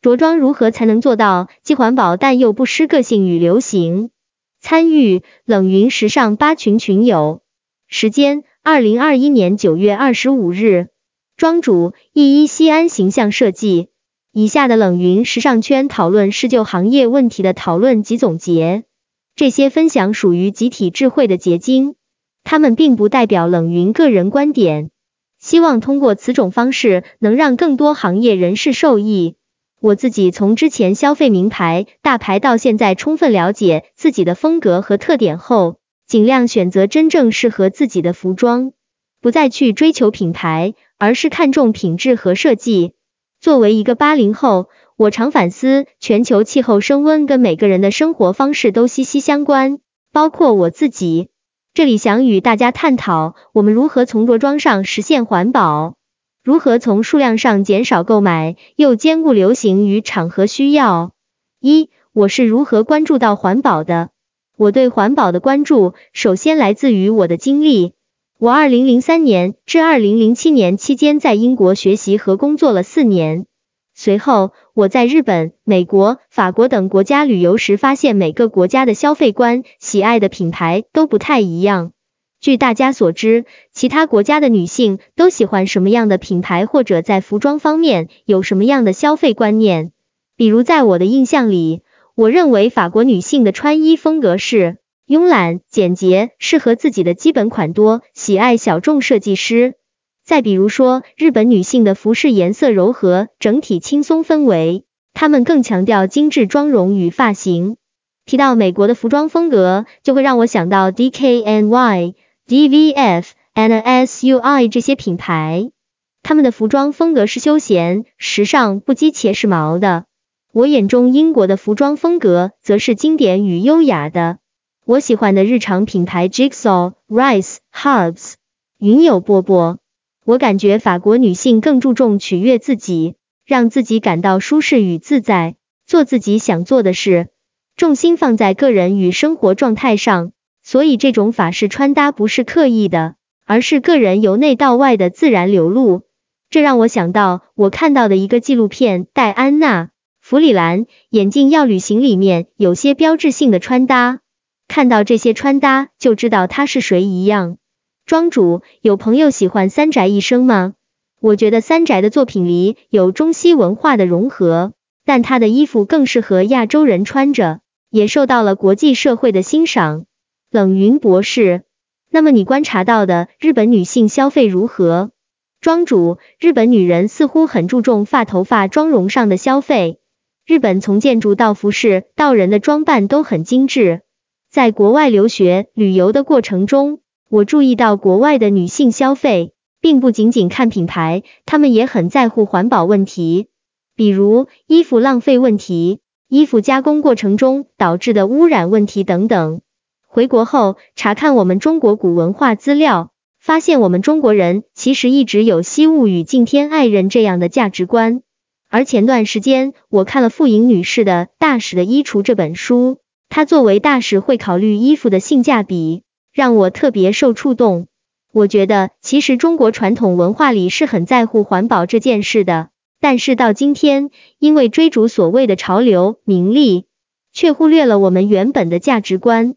着装如何才能做到既环保但又不失个性与流行？参与冷云时尚八群群友，时间二零二一年九月二十五日，庄主一一西安形象设计。以下的冷云时尚圈讨论是就行业问题的讨论及总结，这些分享属于集体智慧的结晶，他们并不代表冷云个人观点。希望通过此种方式能让更多行业人士受益。我自己从之前消费名牌大牌到现在，充分了解自己的风格和特点后，尽量选择真正适合自己的服装，不再去追求品牌，而是看重品质和设计。作为一个八零后，我常反思，全球气候升温跟每个人的生活方式都息息相关，包括我自己。这里想与大家探讨，我们如何从着装上实现环保。如何从数量上减少购买，又兼顾流行与场合需要？一，我是如何关注到环保的？我对环保的关注，首先来自于我的经历。我二零零三年至二零零七年期间在英国学习和工作了四年，随后我在日本、美国、法国等国家旅游时，发现每个国家的消费观、喜爱的品牌都不太一样。据大家所知，其他国家的女性都喜欢什么样的品牌，或者在服装方面有什么样的消费观念？比如，在我的印象里，我认为法国女性的穿衣风格是慵懒、简洁，适合自己的基本款多，喜爱小众设计师。再比如说，日本女性的服饰颜色柔和，整体轻松氛围，她们更强调精致妆容与发型。提到美国的服装风格，就会让我想到 DKNY。DVF and SUI 这些品牌，他们的服装风格是休闲、时尚、不羁且时髦的。我眼中英国的服装风格则是经典与优雅的。我喜欢的日常品牌 Jigsaw、Rice、Hubs、云友波波。我感觉法国女性更注重取悦自己，让自己感到舒适与自在，做自己想做的事，重心放在个人与生活状态上。所以这种法式穿搭不是刻意的，而是个人由内到外的自然流露。这让我想到我看到的一个纪录片《戴安娜·弗里兰眼镜要旅行》里面有些标志性的穿搭，看到这些穿搭就知道她是谁一样。庄主有朋友喜欢三宅一生吗？我觉得三宅的作品里有中西文化的融合，但他的衣服更适合亚洲人穿着，也受到了国际社会的欣赏。冷云博士，那么你观察到的日本女性消费如何？庄主，日本女人似乎很注重发、头发、妆容上的消费。日本从建筑到服饰到人的装扮都很精致。在国外留学旅游的过程中，我注意到国外的女性消费，并不仅仅看品牌，她们也很在乎环保问题，比如衣服浪费问题、衣服加工过程中导致的污染问题等等。回国后查看我们中国古文化资料，发现我们中国人其实一直有惜物与敬天爱人这样的价值观。而前段时间我看了傅莹女士的《大使的衣橱》这本书，她作为大使会考虑衣服的性价比，让我特别受触动。我觉得其实中国传统文化里是很在乎环保这件事的，但是到今天，因为追逐所谓的潮流、名利，却忽略了我们原本的价值观。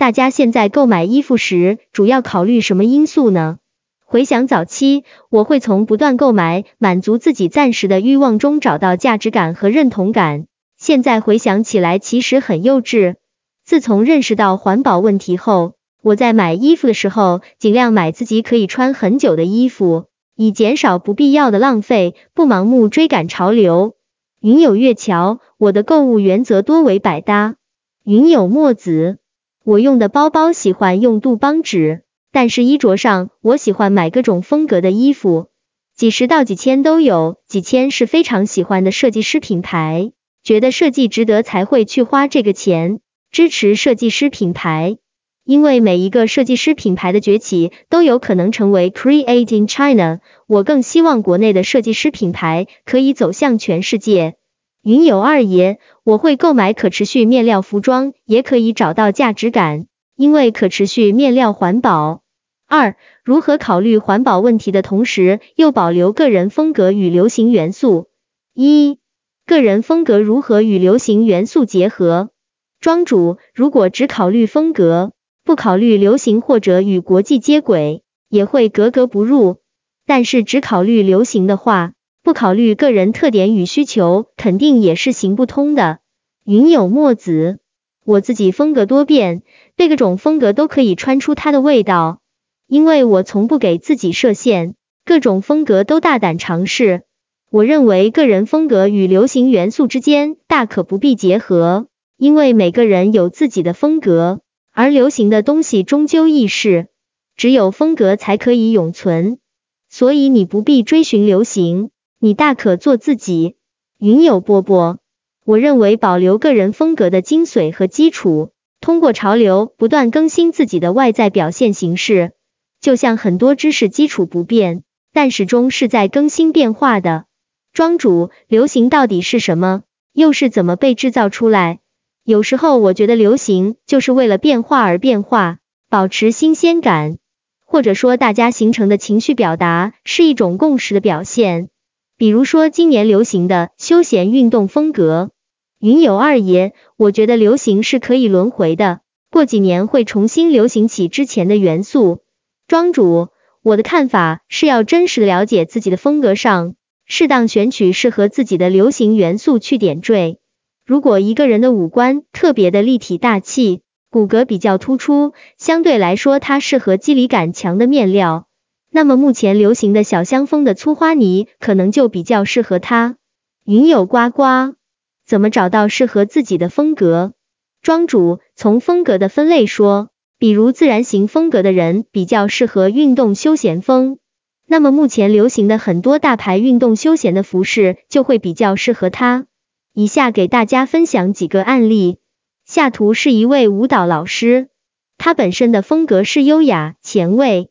大家现在购买衣服时，主要考虑什么因素呢？回想早期，我会从不断购买满足自己暂时的欲望中找到价值感和认同感。现在回想起来，其实很幼稚。自从认识到环保问题后，我在买衣服的时候，尽量买自己可以穿很久的衣服，以减少不必要的浪费，不盲目追赶潮流。云有月桥，我的购物原则多为百搭。云有墨子。我用的包包喜欢用杜邦纸，但是衣着上我喜欢买各种风格的衣服，几十到几千都有，几千是非常喜欢的设计师品牌，觉得设计值得才会去花这个钱，支持设计师品牌，因为每一个设计师品牌的崛起都有可能成为 Creating China，我更希望国内的设计师品牌可以走向全世界。云友二爷，我会购买可持续面料服装，也可以找到价值感，因为可持续面料环保。二，如何考虑环保问题的同时，又保留个人风格与流行元素？一，个人风格如何与流行元素结合？庄主如果只考虑风格，不考虑流行或者与国际接轨，也会格格不入。但是只考虑流行的话，不考虑个人特点与需求，肯定也是行不通的。云有墨子，我自己风格多变，对各种风格都可以穿出它的味道，因为我从不给自己设限，各种风格都大胆尝试。我认为个人风格与流行元素之间大可不必结合，因为每个人有自己的风格，而流行的东西终究易逝，只有风格才可以永存。所以你不必追寻流行，你大可做自己。云有波波，我认为保留个人风格的精髓和基础，通过潮流不断更新自己的外在表现形式，就像很多知识基础不变，但始终是在更新变化的。庄主，流行到底是什么？又是怎么被制造出来？有时候我觉得流行就是为了变化而变化，保持新鲜感，或者说大家形成的情绪表达是一种共识的表现。比如说今年流行的休闲运动风格。云友二爷，我觉得流行是可以轮回的，过几年会重新流行起之前的元素。庄主，我的看法是要真实了解自己的风格上。适当选取适合自己的流行元素去点缀。如果一个人的五官特别的立体大气，骨骼比较突出，相对来说他适合肌理感强的面料，那么目前流行的小香风的粗花呢，可能就比较适合他。云有呱呱，怎么找到适合自己的风格？庄主从风格的分类说，比如自然型风格的人比较适合运动休闲风。那么目前流行的很多大牌运动休闲的服饰就会比较适合他。以下给大家分享几个案例。下图是一位舞蹈老师，他本身的风格是优雅前卫，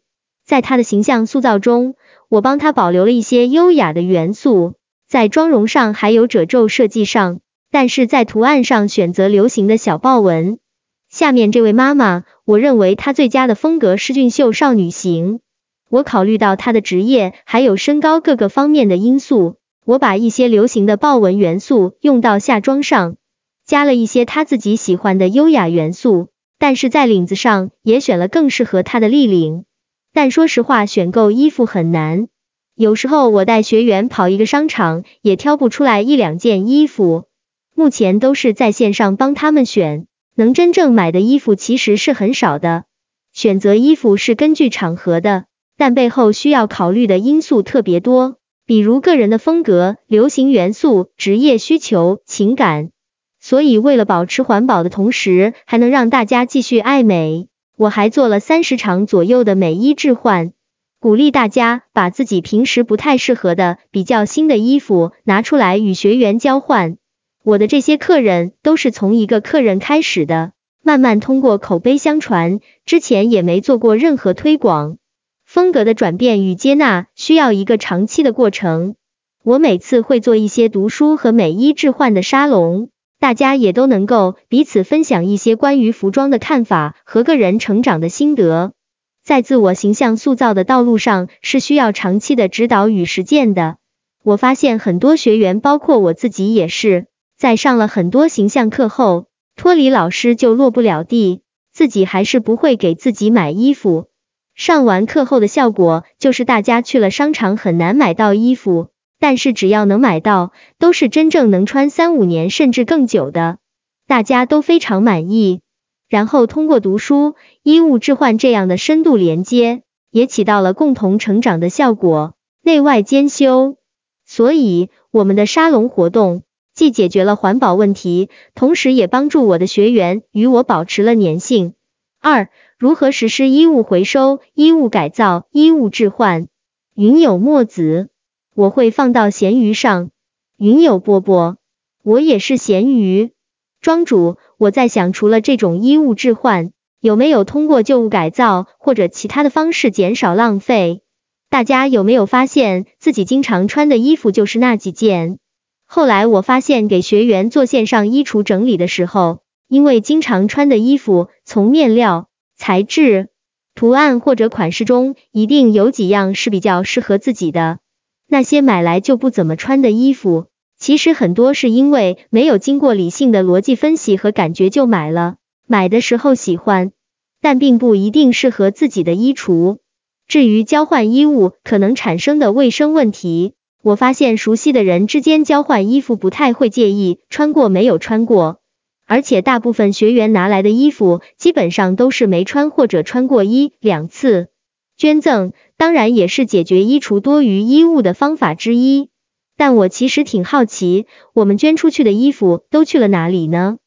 在他的形象塑造中，我帮他保留了一些优雅的元素，在妆容上还有褶皱设计上，但是在图案上选择流行的小豹纹。下面这位妈妈，我认为她最佳的风格是俊秀少女型。我考虑到她的职业还有身高各个方面的因素，我把一些流行的豹纹元素用到下装上，加了一些她自己喜欢的优雅元素，但是在领子上也选了更适合她的立领。但说实话，选购衣服很难，有时候我带学员跑一个商场，也挑不出来一两件衣服。目前都是在线上帮他们选，能真正买的衣服其实是很少的。选择衣服是根据场合的。但背后需要考虑的因素特别多，比如个人的风格、流行元素、职业需求、情感。所以为了保持环保的同时，还能让大家继续爱美，我还做了三十场左右的美衣置换，鼓励大家把自己平时不太适合的、比较新的衣服拿出来与学员交换。我的这些客人都是从一个客人开始的，慢慢通过口碑相传，之前也没做过任何推广。风格的转变与接纳需要一个长期的过程。我每次会做一些读书和美衣置换的沙龙，大家也都能够彼此分享一些关于服装的看法和个人成长的心得。在自我形象塑造的道路上是需要长期的指导与实践的。我发现很多学员，包括我自己也是，在上了很多形象课后，脱离老师就落不了地，自己还是不会给自己买衣服。上完课后的效果就是大家去了商场很难买到衣服，但是只要能买到，都是真正能穿三五年甚至更久的，大家都非常满意。然后通过读书、衣物置换这样的深度连接，也起到了共同成长的效果，内外兼修。所以我们的沙龙活动既解决了环保问题，同时也帮助我的学员与我保持了粘性。二如何实施衣物回收、衣物改造、衣物置换？云有墨子，我会放到闲鱼上。云有波波，我也是闲鱼庄主。我在想，除了这种衣物置换，有没有通过旧物改造或者其他的方式减少浪费？大家有没有发现自己经常穿的衣服就是那几件？后来我发现，给学员做线上衣橱整理的时候，因为经常穿的衣服从面料。材质、图案或者款式中，一定有几样是比较适合自己的。那些买来就不怎么穿的衣服，其实很多是因为没有经过理性的逻辑分析和感觉就买了，买的时候喜欢，但并不一定适合自己的衣橱。至于交换衣物可能产生的卫生问题，我发现熟悉的人之间交换衣服不太会介意穿过没有穿过，而且大部分学员拿来的衣服基本上都是没穿或者穿过一两次。捐赠当然也是解决衣橱多余衣物的方法之一。但我其实挺好奇，我们捐出去的衣服都去了哪里呢？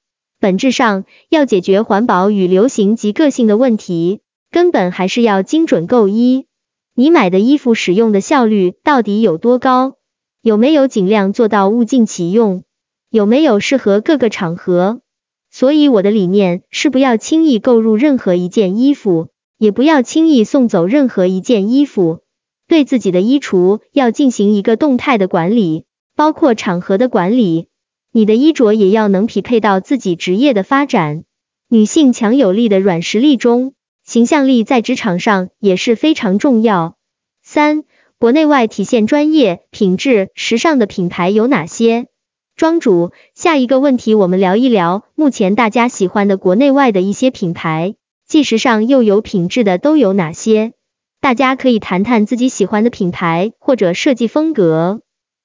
本质上要解决环保与流行及个性的问题，根本还是要精准购衣。你买的衣服使用的效率到底有多高？有没有尽量做到物尽其用？有没有适合各个场合？所以我的理念是不要轻易购入任何一件衣服，也不要轻易送走任何一件衣服。对自己的衣橱要进行一个动态的管理，包括场合的管理。你的衣着也要能匹配到自己职业的发展。女性强有力的软实力中，形象力在职场上也是非常重要。三，国内外体现专业、品质、时尚的品牌有哪些？庄主，下一个问题我们聊一聊目前大家喜欢的国内外的一些品牌，既时尚又有品质的都有哪些？大家可以谈谈自己喜欢的品牌或者设计风格。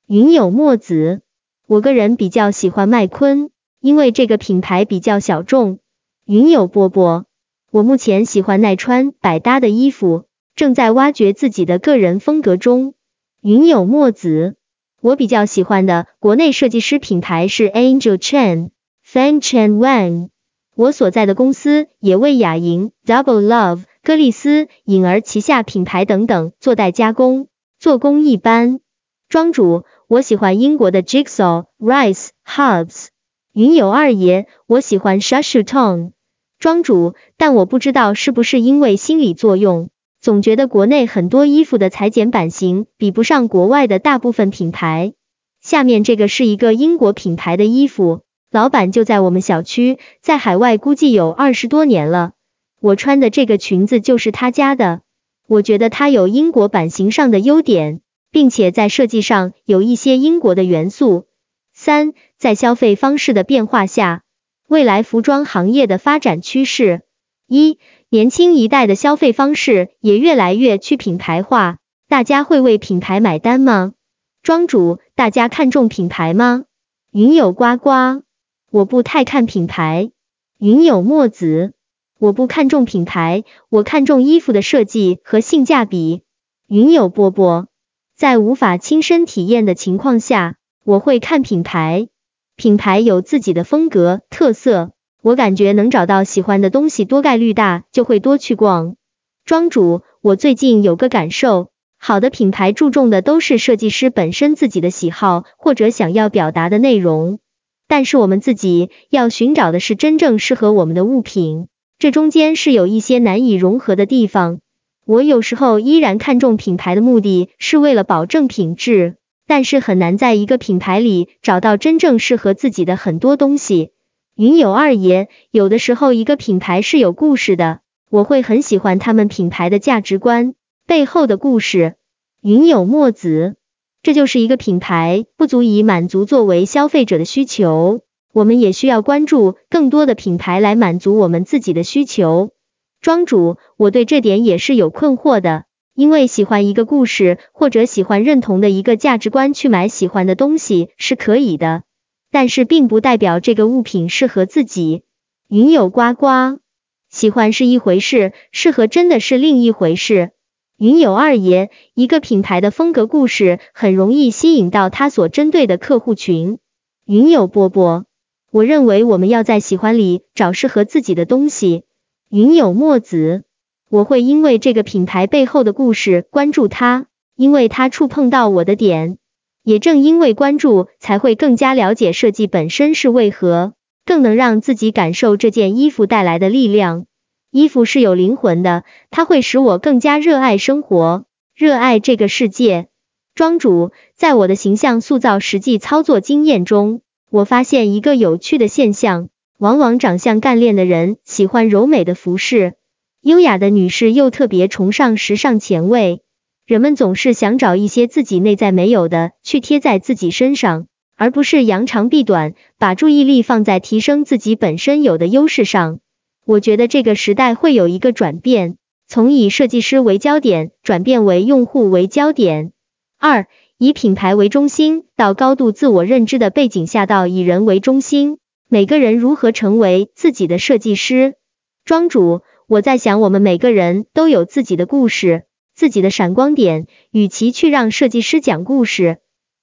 云有墨子，我个人比较喜欢麦昆，因为这个品牌比较小众。云有波波，我目前喜欢耐穿百搭的衣服，正在挖掘自己的个人风格中。云有墨子，我比较喜欢的国内设计师品牌是 Angel Chen、Fan Chen Wang。我所在的公司也为雅莹、Double Love。歌丽丝、颖儿旗下品牌等等做代加工，做工一般。庄主，我喜欢英国的 Jigsaw、Rice、Hubs。云友二爷，我喜欢 Shashu Tong。庄主，但我不知道是不是因为心理作用，总觉得国内很多衣服的裁剪版型比不上国外的大部分品牌。下面这个是一个英国品牌的衣服，老板就在我们小区，在海外估计有二十多年了。我穿的这个裙子就是他家的，我觉得它有英国版型上的优点，并且在设计上有一些英国的元素。三，在消费方式的变化下，未来服装行业的发展趋势：一，年轻一代的消费方式也越来越去品牌化，大家会为品牌买单吗？庄主，大家看重品牌吗？云有呱呱，我不太看品牌。云有墨子。我不看重品牌，我看重衣服的设计和性价比。云有波波，在无法亲身体验的情况下，我会看品牌。品牌有自己的风格特色，我感觉能找到喜欢的东西，多概率大就会多去逛。庄主，我最近有个感受，好的品牌注重的都是设计师本身自己的喜好或者想要表达的内容，但是我们自己要寻找的是真正适合我们的物品。这中间是有一些难以融合的地方。我有时候依然看重品牌的目的是为了保证品质，但是很难在一个品牌里找到真正适合自己的很多东西。云有二爷，有的时候一个品牌是有故事的，我会很喜欢他们品牌的价值观背后的故事。云有墨子，这就是一个品牌不足以满足作为消费者的需求。我们也需要关注更多的品牌来满足我们自己的需求。庄主，我对这点也是有困惑的，因为喜欢一个故事或者喜欢认同的一个价值观去买喜欢的东西是可以的，但是并不代表这个物品适合自己。云有呱呱，喜欢是一回事，适合真的是另一回事。云有二爷，一个品牌的风格故事很容易吸引到他所针对的客户群。云有波波。我认为我们要在喜欢里找适合自己的东西。云有墨子，我会因为这个品牌背后的故事关注它，因为它触碰到我的点。也正因为关注，才会更加了解设计本身是为何，更能让自己感受这件衣服带来的力量。衣服是有灵魂的，它会使我更加热爱生活，热爱这个世界。庄主，在我的形象塑造实际操作经验中。我发现一个有趣的现象，往往长相干练的人喜欢柔美的服饰，优雅的女士又特别崇尚时尚前卫。人们总是想找一些自己内在没有的去贴在自己身上，而不是扬长避短，把注意力放在提升自己本身有的优势上。我觉得这个时代会有一个转变，从以设计师为焦点转变为用户为焦点。二，以品牌为中心到高度自我认知的背景下到以人为中心，每个人如何成为自己的设计师？庄主，我在想，我们每个人都有自己的故事，自己的闪光点，与其去让设计师讲故事，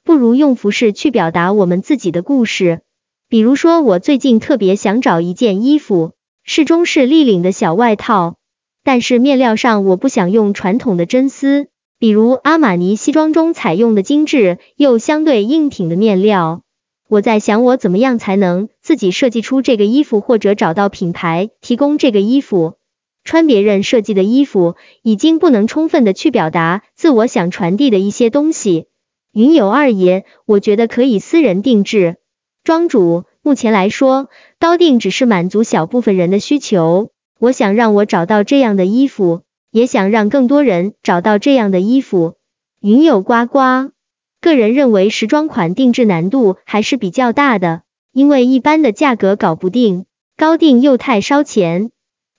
不如用服饰去表达我们自己的故事。比如说，我最近特别想找一件衣服。是中式立领的小外套，但是面料上我不想用传统的真丝，比如阿玛尼西装中采用的精致又相对硬挺的面料。我在想我怎么样才能自己设计出这个衣服，或者找到品牌提供这个衣服。穿别人设计的衣服已经不能充分的去表达自我想传递的一些东西。云友二爷，我觉得可以私人定制。庄主。目前来说，高定只是满足小部分人的需求。我想让我找到这样的衣服，也想让更多人找到这样的衣服。云友呱呱，个人认为时装款定制难度还是比较大的，因为一般的价格搞不定，高定又太烧钱。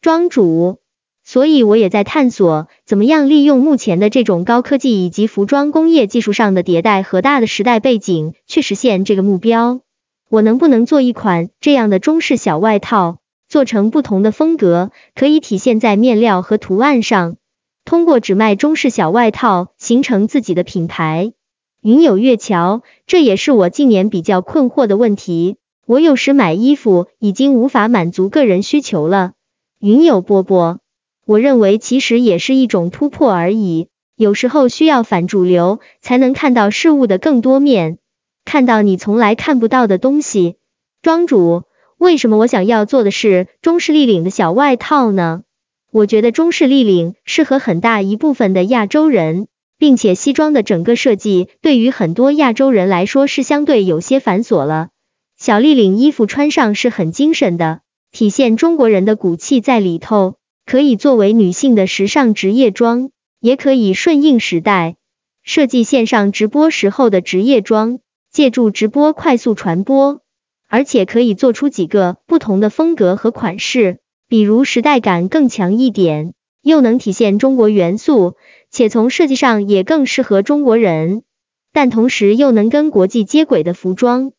庄主，所以我也在探索怎么样利用目前的这种高科技以及服装工业技术上的迭代和大的时代背景，去实现这个目标。我能不能做一款这样的中式小外套，做成不同的风格，可以体现在面料和图案上，通过只卖中式小外套形成自己的品牌。云有月桥，这也是我近年比较困惑的问题。我有时买衣服已经无法满足个人需求了。云有波波，我认为其实也是一种突破而已，有时候需要反主流，才能看到事物的更多面。看到你从来看不到的东西，庄主，为什么我想要做的是中式立领的小外套呢？我觉得中式立领适合很大一部分的亚洲人，并且西装的整个设计对于很多亚洲人来说是相对有些繁琐了。小立领衣服穿上是很精神的，体现中国人的骨气在里头，可以作为女性的时尚职业装，也可以顺应时代，设计线上直播时候的职业装。借助直播快速传播，而且可以做出几个不同的风格和款式，比如时代感更强一点，又能体现中国元素，且从设计上也更适合中国人，但同时又能跟国际接轨的服装。